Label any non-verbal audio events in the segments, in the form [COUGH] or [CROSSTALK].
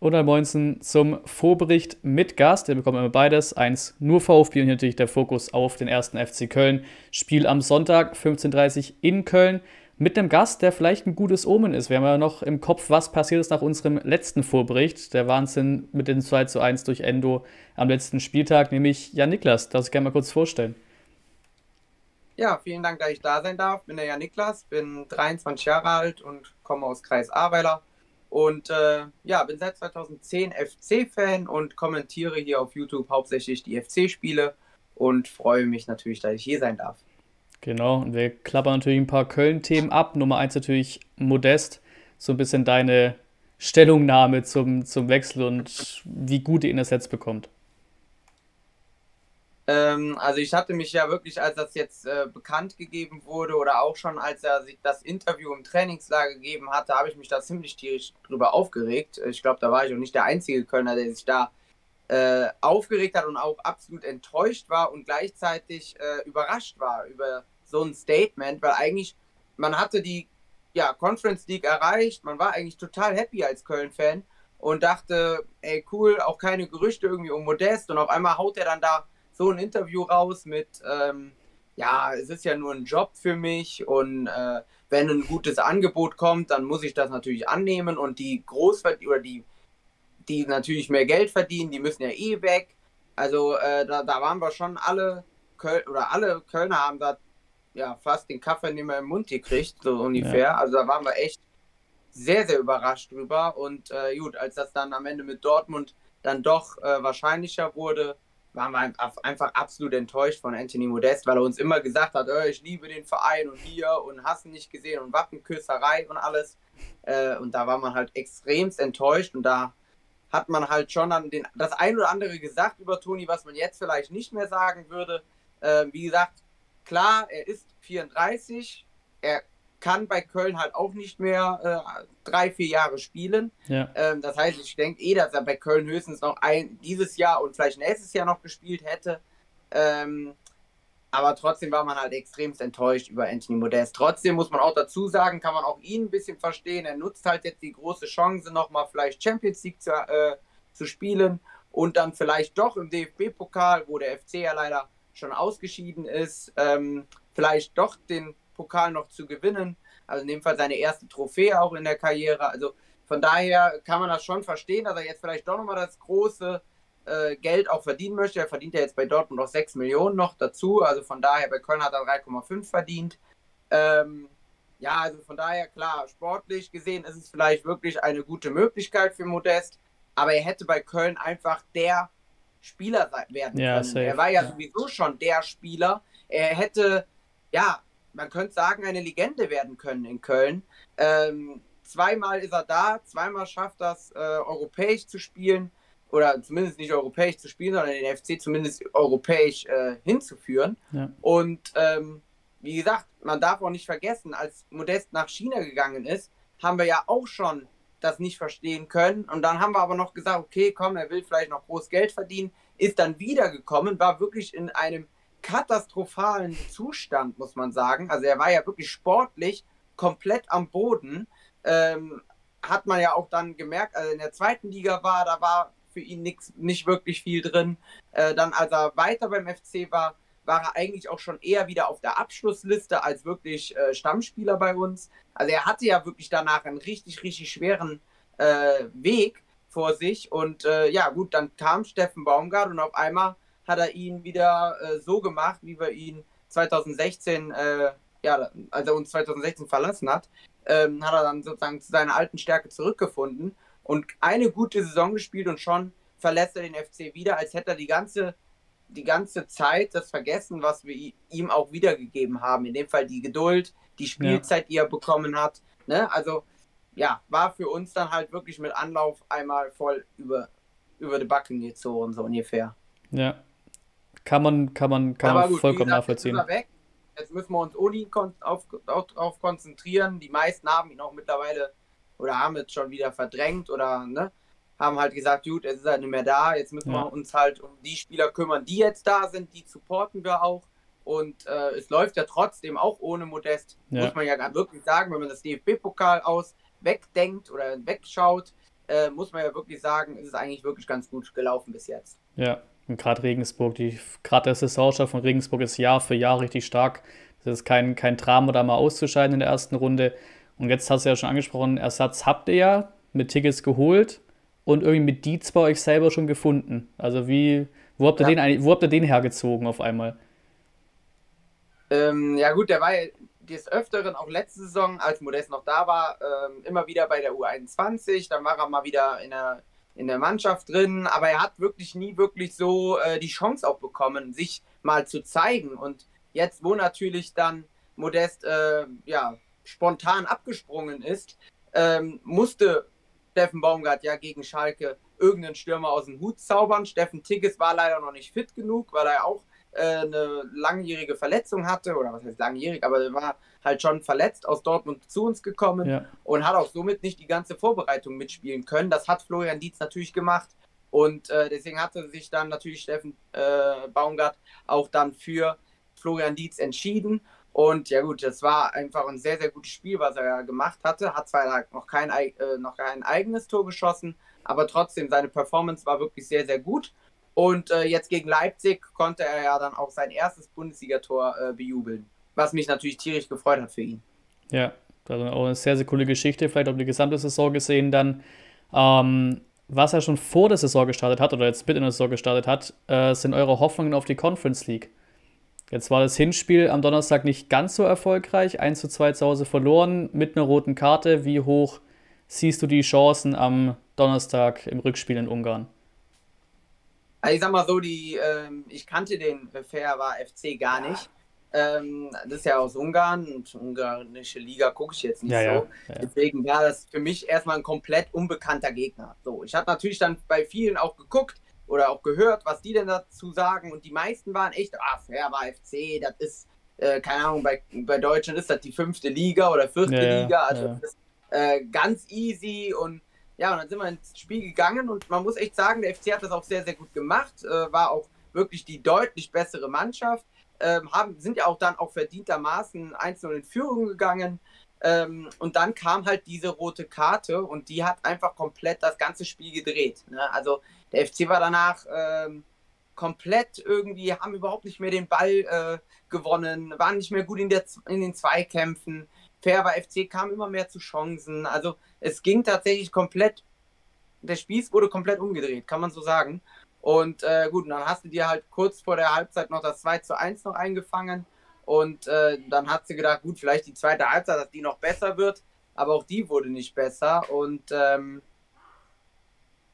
Und dann Moinsen zum Vorbericht mit Gast. Der bekommt immer beides. Eins nur VfB und hier natürlich der Fokus auf den ersten FC Köln. Spiel am Sonntag 15.30 Uhr in Köln mit einem Gast, der vielleicht ein gutes Omen ist. Wir haben ja noch im Kopf, was passiert ist nach unserem letzten Vorbericht. Der Wahnsinn mit den 2 zu 1 durch Endo am letzten Spieltag, nämlich Jan Niklas. Darf ich gerne mal kurz vorstellen. Ja, vielen Dank, dass ich da sein darf. Ich Bin der Jan Niklas, bin 23 Jahre alt und komme aus Kreis Ahrweiler. Und äh, ja, bin seit 2010 FC-Fan und kommentiere hier auf YouTube hauptsächlich die FC-Spiele und freue mich natürlich, dass ich hier sein darf. Genau, und wir klappern natürlich ein paar Köln-Themen ab. Nummer eins natürlich Modest, so ein bisschen deine Stellungnahme zum, zum Wechsel und wie gut ihr ihn das jetzt bekommt. Ähm, also ich hatte mich ja wirklich, als das jetzt äh, bekannt gegeben wurde oder auch schon als er sich das Interview im Trainingslager gegeben hatte, habe ich mich da ziemlich tierisch drüber aufgeregt. Ich glaube, da war ich auch nicht der einzige Kölner, der sich da äh, aufgeregt hat und auch absolut enttäuscht war und gleichzeitig äh, überrascht war über so ein Statement, weil eigentlich man hatte die ja, Conference League erreicht, man war eigentlich total happy als Köln-Fan und dachte, ey cool, auch keine Gerüchte irgendwie um Modest und auf einmal haut er dann da so ein Interview raus mit, ähm, ja, es ist ja nur ein Job für mich und äh, wenn ein gutes Angebot kommt, dann muss ich das natürlich annehmen und die Großverdiener oder die, die natürlich mehr Geld verdienen, die müssen ja eh weg. Also äh, da, da waren wir schon alle Köl oder alle Kölner haben da ja fast den Kaffee nicht mehr im Mund gekriegt, so ungefähr. Ja. Also da waren wir echt sehr, sehr überrascht drüber. Und äh, gut, als das dann am Ende mit Dortmund dann doch äh, wahrscheinlicher wurde, waren wir einfach absolut enttäuscht von Anthony Modest, weil er uns immer gesagt hat, oh, ich liebe den Verein und hier und hast nicht gesehen und Wappenküsserei und alles. Äh, und da war man halt extremst enttäuscht und da hat man halt schon dann den, das ein oder andere gesagt über Toni, was man jetzt vielleicht nicht mehr sagen würde. Äh, wie gesagt, klar, er ist 34, er kann bei Köln halt auch nicht mehr äh, drei, vier Jahre spielen. Ja. Ähm, das heißt, ich denke eh, dass er bei Köln höchstens noch ein dieses Jahr und vielleicht nächstes Jahr noch gespielt hätte. Ähm, aber trotzdem war man halt extremst enttäuscht über Anthony Modest. Trotzdem muss man auch dazu sagen, kann man auch ihn ein bisschen verstehen. Er nutzt halt jetzt die große Chance, nochmal vielleicht Champions League zu, äh, zu spielen und dann vielleicht doch im DFB-Pokal, wo der FC ja leider schon ausgeschieden ist, ähm, vielleicht doch den Pokal noch zu gewinnen. Also in dem Fall seine erste Trophäe auch in der Karriere. Also von daher kann man das schon verstehen, dass er jetzt vielleicht doch nochmal das große äh, Geld auch verdienen möchte. Er verdient ja jetzt bei Dortmund noch 6 Millionen noch dazu. Also von daher, bei Köln hat er 3,5 verdient. Ähm, ja, also von daher, klar, sportlich gesehen ist es vielleicht wirklich eine gute Möglichkeit für Modest. Aber er hätte bei Köln einfach der Spieler werden ja, können. Safe. Er war ja, ja sowieso schon der Spieler. Er hätte, ja, man könnte sagen, eine Legende werden können in Köln. Ähm, zweimal ist er da, zweimal schafft das, äh, europäisch zu spielen oder zumindest nicht europäisch zu spielen, sondern den FC zumindest europäisch äh, hinzuführen. Ja. Und ähm, wie gesagt, man darf auch nicht vergessen, als Modest nach China gegangen ist, haben wir ja auch schon das nicht verstehen können. Und dann haben wir aber noch gesagt, okay, komm, er will vielleicht noch groß Geld verdienen, ist dann wiedergekommen, war wirklich in einem katastrophalen Zustand, muss man sagen. Also er war ja wirklich sportlich komplett am Boden. Ähm, hat man ja auch dann gemerkt, also in der zweiten Liga war, da war für ihn nix, nicht wirklich viel drin. Äh, dann, als er weiter beim FC war, war er eigentlich auch schon eher wieder auf der Abschlussliste als wirklich äh, Stammspieler bei uns. Also er hatte ja wirklich danach einen richtig, richtig schweren äh, Weg vor sich. Und äh, ja, gut, dann kam Steffen Baumgart und auf einmal hat er ihn wieder äh, so gemacht, wie wir ihn 2016, äh, ja, als er uns 2016 verlassen hat, ähm, hat er dann sozusagen zu seiner alten Stärke zurückgefunden und eine gute Saison gespielt und schon verlässt er den FC wieder, als hätte er die ganze, die ganze Zeit das vergessen, was wir ihm auch wiedergegeben haben. In dem Fall die Geduld, die Spielzeit, ja. die er bekommen hat. Ne? Also ja, war für uns dann halt wirklich mit Anlauf einmal voll über, über die Backen gezogen, so ungefähr. Ja, kann man, kann man, kann man gut, vollkommen gesagt, nachvollziehen. Jetzt, jetzt müssen wir uns ohne ihn auf, auf, auf konzentrieren. Die meisten haben ihn auch mittlerweile oder haben es schon wieder verdrängt oder ne, haben halt gesagt, gut, es ist halt nicht mehr da. Jetzt müssen ja. wir uns halt um die Spieler kümmern, die jetzt da sind. Die supporten wir auch. Und äh, es läuft ja trotzdem auch ohne Modest, ja. muss man ja wirklich sagen, wenn man das DFB-Pokal aus wegdenkt oder wegschaut, äh, muss man ja wirklich sagen, ist es eigentlich wirklich ganz gut gelaufen bis jetzt. Ja, gerade Regensburg, gerade der Saisonstart von Regensburg ist Jahr für Jahr richtig stark. Das ist kein, kein Drama, da mal auszuscheiden in der ersten Runde. Und jetzt hast du ja schon angesprochen, Ersatz habt ihr ja mit Tickets geholt und irgendwie mit Dietz bei euch selber schon gefunden. Also wie, wo habt ihr, ja. den, wo habt ihr den hergezogen auf einmal? Ähm, ja gut, der war ja des Öfteren auch letzte Saison, als Modest noch da war, ähm, immer wieder bei der U21. Dann war er mal wieder in der, in der Mannschaft drin. Aber er hat wirklich nie wirklich so äh, die Chance auch bekommen, sich mal zu zeigen. Und jetzt, wo natürlich dann Modest äh, ja, spontan abgesprungen ist, ähm, musste Steffen Baumgart ja gegen Schalke irgendeinen Stürmer aus dem Hut zaubern. Steffen Tigges war leider noch nicht fit genug, weil er auch eine langjährige Verletzung hatte, oder was heißt langjährig, aber er war halt schon verletzt aus Dortmund zu uns gekommen ja. und hat auch somit nicht die ganze Vorbereitung mitspielen können. Das hat Florian Dietz natürlich gemacht. Und äh, deswegen hatte sich dann natürlich Steffen äh, Baumgart auch dann für Florian Dietz entschieden. Und ja gut, das war einfach ein sehr, sehr gutes Spiel, was er gemacht hatte. Hat zwar noch kein, äh, noch kein eigenes Tor geschossen, aber trotzdem seine Performance war wirklich sehr, sehr gut. Und äh, jetzt gegen Leipzig konnte er ja dann auch sein erstes Bundesligator äh, bejubeln, was mich natürlich tierisch gefreut hat für ihn. Ja, also auch eine sehr, sehr coole Geschichte, vielleicht auch die gesamte Saison gesehen dann. Ähm, was er schon vor der Saison gestartet hat oder jetzt mit in der Saison gestartet hat, äh, sind eure Hoffnungen auf die Conference League. Jetzt war das Hinspiel am Donnerstag nicht ganz so erfolgreich, 1 zu 2 zu Hause verloren mit einer roten Karte. Wie hoch siehst du die Chancen am Donnerstag im Rückspiel in Ungarn? Also ich sag mal so, die, ähm, ich kannte den Ferva FC gar nicht. Ähm, das ist ja aus Ungarn und ungarische Liga gucke ich jetzt nicht ja, so. Ja, ja. Deswegen war das für mich erstmal ein komplett unbekannter Gegner. So, ich habe natürlich dann bei vielen auch geguckt oder auch gehört, was die denn dazu sagen und die meisten waren echt, ah, Ferva FC, das ist, äh, keine Ahnung, bei, bei Deutschland ist das die fünfte Liga oder vierte Liga, also das ist äh, ganz easy und ja, und dann sind wir ins Spiel gegangen und man muss echt sagen, der FC hat das auch sehr, sehr gut gemacht, äh, war auch wirklich die deutlich bessere Mannschaft, ähm, haben, sind ja auch dann auch verdientermaßen einzeln in Führung gegangen. Ähm, und dann kam halt diese rote Karte und die hat einfach komplett das ganze Spiel gedreht. Ne? Also der FC war danach ähm, komplett irgendwie, haben überhaupt nicht mehr den Ball äh, gewonnen, waren nicht mehr gut in, der, in den Zweikämpfen. Fair bei FC kam immer mehr zu Chancen. Also es ging tatsächlich komplett, der Spieß wurde komplett umgedreht, kann man so sagen. Und äh, gut, dann hast du dir halt kurz vor der Halbzeit noch das 2 zu 1 noch eingefangen. Und äh, dann hat sie gedacht, gut, vielleicht die zweite Halbzeit, dass die noch besser wird. Aber auch die wurde nicht besser. Und ähm,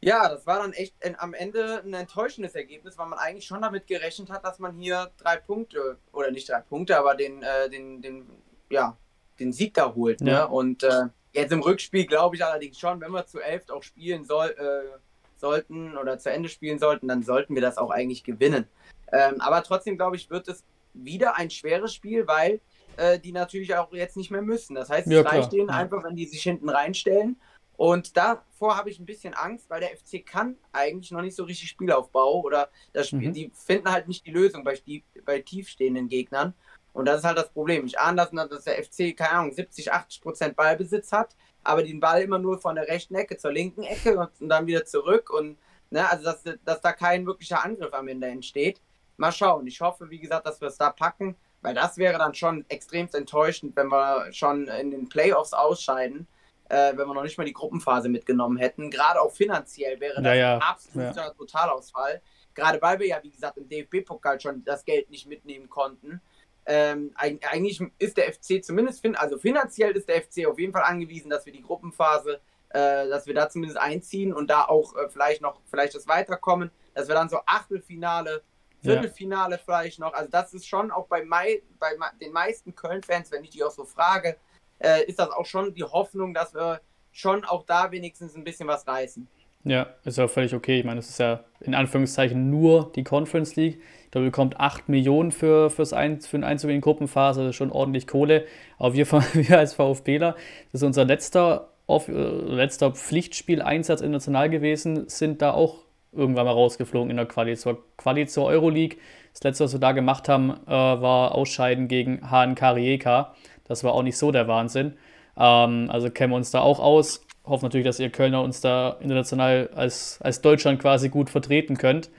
ja, das war dann echt in, am Ende ein enttäuschendes Ergebnis, weil man eigentlich schon damit gerechnet hat, dass man hier drei Punkte, oder nicht drei Punkte, aber den, äh, den, den, ja, den Sieg da holt. Ne? Ja. Und äh, Jetzt im Rückspiel glaube ich allerdings schon, wenn wir zu elf auch spielen soll, äh, sollten oder zu Ende spielen sollten, dann sollten wir das auch eigentlich gewinnen. Ähm, aber trotzdem glaube ich, wird es wieder ein schweres Spiel, weil äh, die natürlich auch jetzt nicht mehr müssen. Das heißt, es ja, reicht denen einfach, wenn die sich hinten reinstellen. Und davor habe ich ein bisschen Angst, weil der FC kann eigentlich noch nicht so richtig Spielaufbau oder das Spiel, mhm. die finden halt nicht die Lösung bei, bei tiefstehenden Gegnern. Und das ist halt das Problem. Ich ahne das, dass der FC, keine Ahnung, 70, 80 Prozent Ballbesitz hat, aber den Ball immer nur von der rechten Ecke zur linken Ecke und dann wieder zurück. Und ne, also dass, dass da kein wirklicher Angriff am Ende entsteht. Mal schauen. Ich hoffe, wie gesagt, dass wir es da packen, weil das wäre dann schon extremst enttäuschend, wenn wir schon in den Playoffs ausscheiden, äh, wenn wir noch nicht mal die Gruppenphase mitgenommen hätten. Gerade auch finanziell wäre das ja, ein absoluter ja. Totalausfall. Gerade weil wir ja, wie gesagt, im DFB-Pokal schon das Geld nicht mitnehmen konnten ähm, eigentlich ist der FC zumindest, also finanziell ist der FC auf jeden Fall angewiesen, dass wir die Gruppenphase, äh, dass wir da zumindest einziehen und da auch äh, vielleicht noch, vielleicht das Weiterkommen, dass wir dann so Achtelfinale, Viertelfinale ja. vielleicht noch, also das ist schon auch bei, Mai, bei den meisten Köln-Fans, wenn ich die auch so frage, äh, ist das auch schon die Hoffnung, dass wir schon auch da wenigstens ein bisschen was reißen. Ja, ist ja völlig okay. Ich meine, es ist ja in Anführungszeichen nur die Conference League. Da bekommt 8 Millionen für, fürs ein, für den Einzug in die Gruppenphase, das ist schon ordentlich Kohle. Aber wir, [LAUGHS] wir als VfBler, das ist unser letzter, auf, äh, letzter Pflichtspieleinsatz international gewesen, sind da auch irgendwann mal rausgeflogen in der Quali zur, Quali zur Euroleague. Das letzte, was wir da gemacht haben, äh, war Ausscheiden gegen HNK Rijeka. Das war auch nicht so der Wahnsinn. Ähm, also kennen wir uns da auch aus. hoffen natürlich, dass ihr Kölner uns da international als, als Deutschland quasi gut vertreten könnt.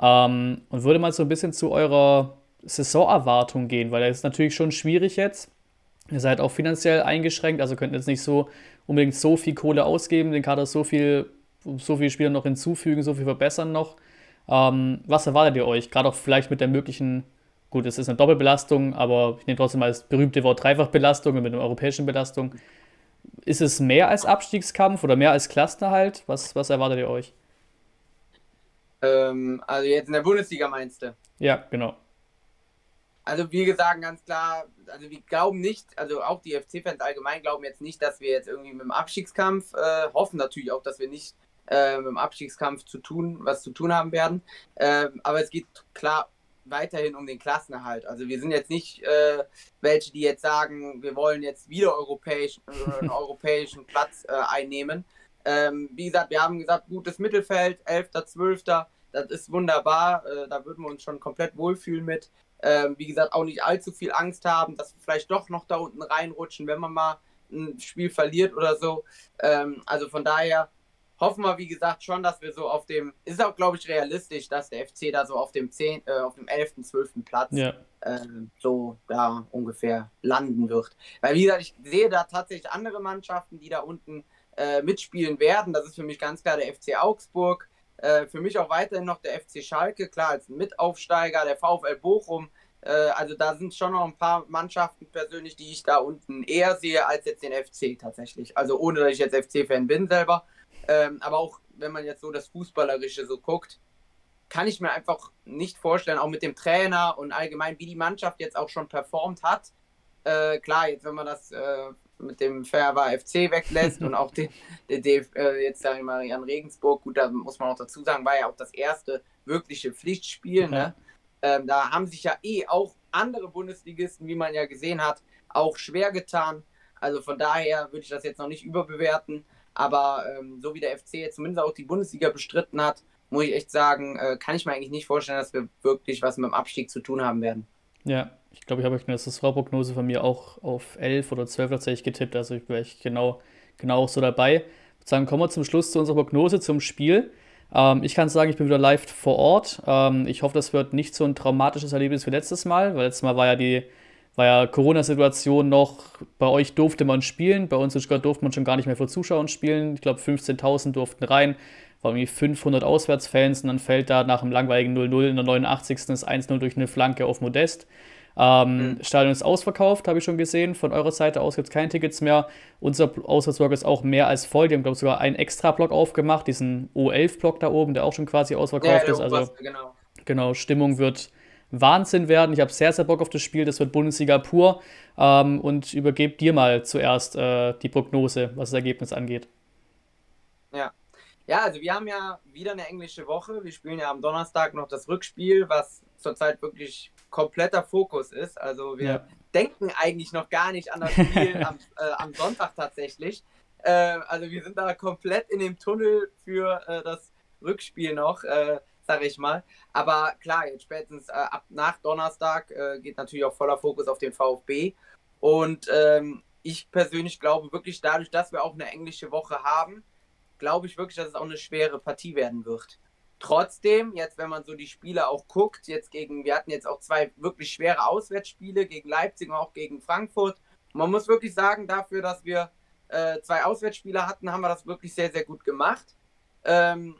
Ähm, und würde mal so ein bisschen zu eurer Saisonerwartung gehen, weil das ist natürlich schon schwierig jetzt. Ihr seid auch finanziell eingeschränkt, also könnt jetzt nicht so unbedingt so viel Kohle ausgeben, den Kader so viel, so viele Spieler noch hinzufügen, so viel verbessern noch. Ähm, was erwartet ihr euch? Gerade auch vielleicht mit der möglichen, gut, es ist eine Doppelbelastung, aber ich nehme trotzdem mal das berühmte Wort Dreifachbelastung mit einer europäischen Belastung. Ist es mehr als Abstiegskampf oder mehr als Klassenerhalt? Was, was erwartet ihr euch? Ähm, also jetzt in der Bundesliga meinst du? Ja, genau. Also wir sagen ganz klar, also wir glauben nicht, also auch die FC-Fans allgemein glauben jetzt nicht, dass wir jetzt irgendwie mit dem Abstiegskampf, äh, hoffen natürlich auch, dass wir nicht äh, mit dem Abstiegskampf zu tun, was zu tun haben werden. Äh, aber es geht klar weiterhin um den Klassenerhalt. Also wir sind jetzt nicht äh, welche, die jetzt sagen, wir wollen jetzt wieder europäisch, äh, einen [LAUGHS] europäischen Platz äh, einnehmen. Ähm, wie gesagt, wir haben gesagt, gutes Mittelfeld, 11., 12., das ist wunderbar. da würden wir uns schon komplett wohlfühlen mit. Ähm, wie gesagt, auch nicht allzu viel Angst haben, dass wir vielleicht doch noch da unten reinrutschen, wenn man mal ein Spiel verliert oder so. Ähm, also von daher hoffen wir, wie gesagt, schon, dass wir so auf dem, ist auch, glaube ich, realistisch, dass der FC da so auf dem 10., äh, auf dem 11., 12. Platz ja. äh, so da ungefähr landen wird. Weil, wie gesagt, ich sehe da tatsächlich andere Mannschaften, die da unten äh, mitspielen werden. Das ist für mich ganz klar der FC Augsburg, äh, für mich auch weiterhin noch der FC Schalke, klar, als Mitaufsteiger, der VfL Bochum. Äh, also da sind schon noch ein paar Mannschaften persönlich, die ich da unten eher sehe als jetzt den FC tatsächlich. Also ohne, dass ich jetzt FC-Fan bin selber. Ähm, aber auch wenn man jetzt so das Fußballerische so guckt, kann ich mir einfach nicht vorstellen, auch mit dem Trainer und allgemein, wie die Mannschaft jetzt auch schon performt hat. Äh, klar, jetzt wenn man das mit dem Ferber FC weglässt und auch den, den, den äh, jetzt sage ich mal Jan Regensburg, gut, da muss man auch dazu sagen, war ja auch das erste wirkliche Pflichtspiel. Ne? Ähm, da haben sich ja eh auch andere Bundesligisten, wie man ja gesehen hat, auch schwer getan. Also von daher würde ich das jetzt noch nicht überbewerten. Aber ähm, so wie der FC jetzt zumindest auch die Bundesliga bestritten hat, muss ich echt sagen, äh, kann ich mir eigentlich nicht vorstellen, dass wir wirklich was mit dem Abstieg zu tun haben werden. Ja, ich glaube, ich habe euch eine Saisonprognose von mir auch auf 11 oder 12 tatsächlich getippt. Also ich wäre genau, genau auch so dabei. Sagen, kommen wir zum Schluss zu unserer Prognose zum Spiel. Ähm, ich kann sagen, ich bin wieder live vor Ort. Ähm, ich hoffe, das wird nicht so ein traumatisches Erlebnis wie letztes Mal, weil letztes Mal war ja die war ja Corona-Situation noch, bei euch durfte man spielen, bei uns in Stuttgart durfte man schon gar nicht mehr vor Zuschauern spielen. Ich glaube, 15.000 durften rein, war irgendwie 500 Auswärtsfans und dann fällt da nach einem langweiligen 0-0 in der 89. das 1-0 durch eine Flanke auf Modest. Ähm, mhm. Stadion ist ausverkauft, habe ich schon gesehen. Von eurer Seite aus gibt es keine Tickets mehr. Unser Auswärtsblock ist auch mehr als voll. Die haben, glaube ich, sogar einen extra Block aufgemacht, diesen O11-Block da oben, der auch schon quasi ausverkauft ja, ist. Also, genau. genau, Stimmung wird Wahnsinn werden. Ich habe sehr, sehr Bock auf das Spiel. Das wird Bundesliga pur. Ähm, und übergebe dir mal zuerst äh, die Prognose, was das Ergebnis angeht. Ja. Ja, also wir haben ja wieder eine englische Woche. Wir spielen ja am Donnerstag noch das Rückspiel, was zurzeit wirklich kompletter Fokus ist. Also wir ja. denken eigentlich noch gar nicht an das Spiel [LAUGHS] am, äh, am, Sonntag tatsächlich. Äh, also wir sind da komplett in dem Tunnel für äh, das Rückspiel noch, äh, sag ich mal. Aber klar, jetzt spätestens äh, ab nach Donnerstag äh, geht natürlich auch voller Fokus auf den VfB. Und ähm, ich persönlich glaube wirklich dadurch, dass wir auch eine englische Woche haben, glaube ich wirklich, dass es auch eine schwere Partie werden wird. Trotzdem, jetzt wenn man so die Spiele auch guckt, jetzt gegen, wir hatten jetzt auch zwei wirklich schwere Auswärtsspiele gegen Leipzig und auch gegen Frankfurt. Man muss wirklich sagen, dafür, dass wir äh, zwei Auswärtsspiele hatten, haben wir das wirklich sehr, sehr gut gemacht. Ähm,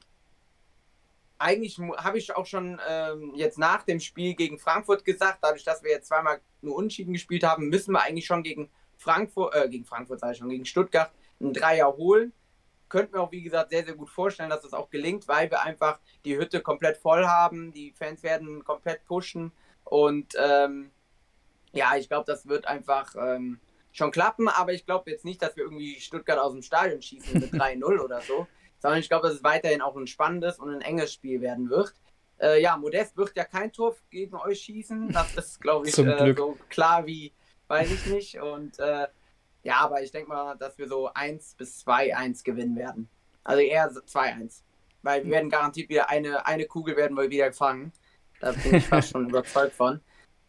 eigentlich habe ich auch schon ähm, jetzt nach dem Spiel gegen Frankfurt gesagt, dadurch, dass wir jetzt zweimal nur Unschieden gespielt haben, müssen wir eigentlich schon gegen Frankfurt, äh, gegen Frankfurt sage ich schon, gegen Stuttgart einen Dreier holen könnte mir auch, wie gesagt, sehr, sehr gut vorstellen, dass das auch gelingt, weil wir einfach die Hütte komplett voll haben. Die Fans werden komplett pushen. Und ähm, ja, ich glaube, das wird einfach ähm, schon klappen. Aber ich glaube jetzt nicht, dass wir irgendwie Stuttgart aus dem Stadion schießen mit [LAUGHS] 3-0 oder so. Sondern ich glaube, dass es weiterhin auch ein spannendes und ein enges Spiel werden wird. Äh, ja, Modest wird ja kein Tor gegen euch schießen. Das ist, glaube ich, äh, so klar wie, weiß ich nicht. Und äh, ja, aber ich denke mal, dass wir so 1 bis 2-1 gewinnen werden. Also eher 2-1. Weil wir werden garantiert wieder eine, eine Kugel werden wir wieder fangen. Da bin ich fast schon [LAUGHS] überzeugt von.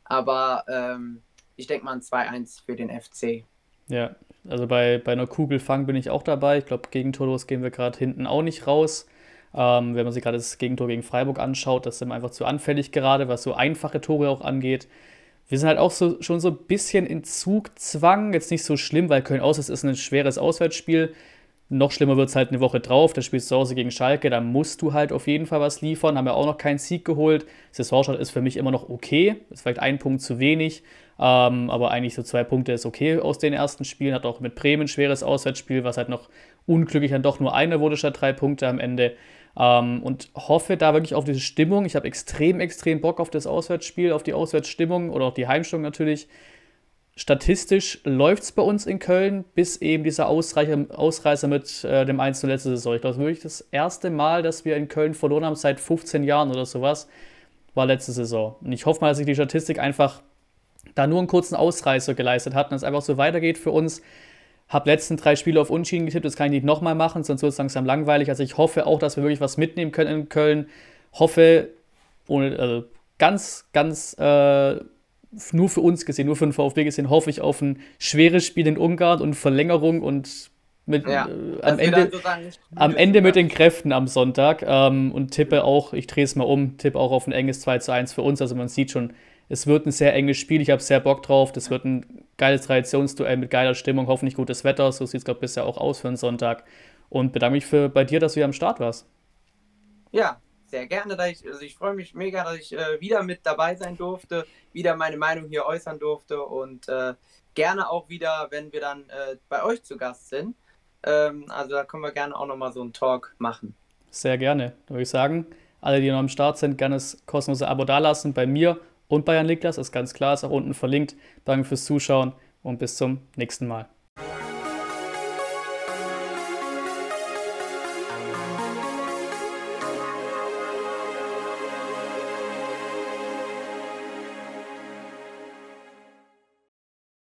Aber ähm, ich denke mal ein 2-1 für den FC. Ja, also bei, bei einer Kugelfang bin ich auch dabei. Ich glaube, gegen Toros gehen wir gerade hinten auch nicht raus. Ähm, wenn man sich gerade das Gegentor gegen Freiburg anschaut, das sind wir einfach zu anfällig gerade, was so einfache Tore auch angeht. Wir sind halt auch so, schon so ein bisschen in Zugzwang. Jetzt nicht so schlimm, weil Köln aus ist ein schweres Auswärtsspiel. Noch schlimmer wird es halt eine Woche drauf. Da spielst du zu Hause gegen Schalke. Da musst du halt auf jeden Fall was liefern. Haben wir auch noch keinen Sieg geholt. Saisonstart ist für mich immer noch okay. Ist vielleicht ein Punkt zu wenig. Ähm, aber eigentlich so zwei Punkte ist okay aus den ersten Spielen. Hat auch mit Bremen ein schweres Auswärtsspiel, was halt noch unglücklich dann doch nur einer wurde statt drei Punkte am Ende. Ähm, und hoffe da wirklich auf diese Stimmung. Ich habe extrem, extrem Bock auf das Auswärtsspiel, auf die Auswärtsstimmung oder auch die Heimstimmung natürlich statistisch läuft es bei uns in Köln, bis eben dieser Ausreicher, Ausreißer mit äh, dem 1 letzte Saison. Ich glaube, das ist wirklich das erste Mal, dass wir in Köln verloren haben seit 15 Jahren oder sowas, war letzte Saison. Und ich hoffe mal, dass sich die Statistik einfach da nur einen kurzen Ausreißer geleistet hat und es einfach so weitergeht für uns. Hab letzten drei Spiele auf Unschieden getippt, das kann ich nicht nochmal machen, sonst wird es langsam langweilig. Also ich hoffe auch, dass wir wirklich was mitnehmen können in Köln. Hoffe, ohne, also ganz, ganz äh, nur für uns gesehen, nur für den VfB gesehen, hoffe ich auf ein schweres Spiel in Ungarn und Verlängerung und mit, ja, äh, am, Ende, am Ende mit den Kräften am Sonntag ähm, und tippe auch, ich drehe es mal um, tippe auch auf ein enges 2 zu 1 für uns. Also man sieht schon, es wird ein sehr enges Spiel, ich habe sehr Bock drauf. Das wird ein geiles Traditionsduell mit geiler Stimmung, hoffentlich gutes Wetter. So sieht es, glaube ich, bisher auch aus für einen Sonntag. Und bedanke mich für, bei dir, dass du hier am Start warst. Ja, sehr gerne. Dass ich, also ich freue mich mega, dass ich äh, wieder mit dabei sein durfte, wieder meine Meinung hier äußern durfte und äh, gerne auch wieder, wenn wir dann äh, bei euch zu Gast sind. Ähm, also da können wir gerne auch nochmal so einen Talk machen. Sehr gerne. Da würde ich sagen, alle, die noch am Start sind, gerne das kostenlose Abo dalassen bei mir und bei Jan Niklas. Ist ganz klar, ist auch unten verlinkt. Danke fürs Zuschauen und bis zum nächsten Mal.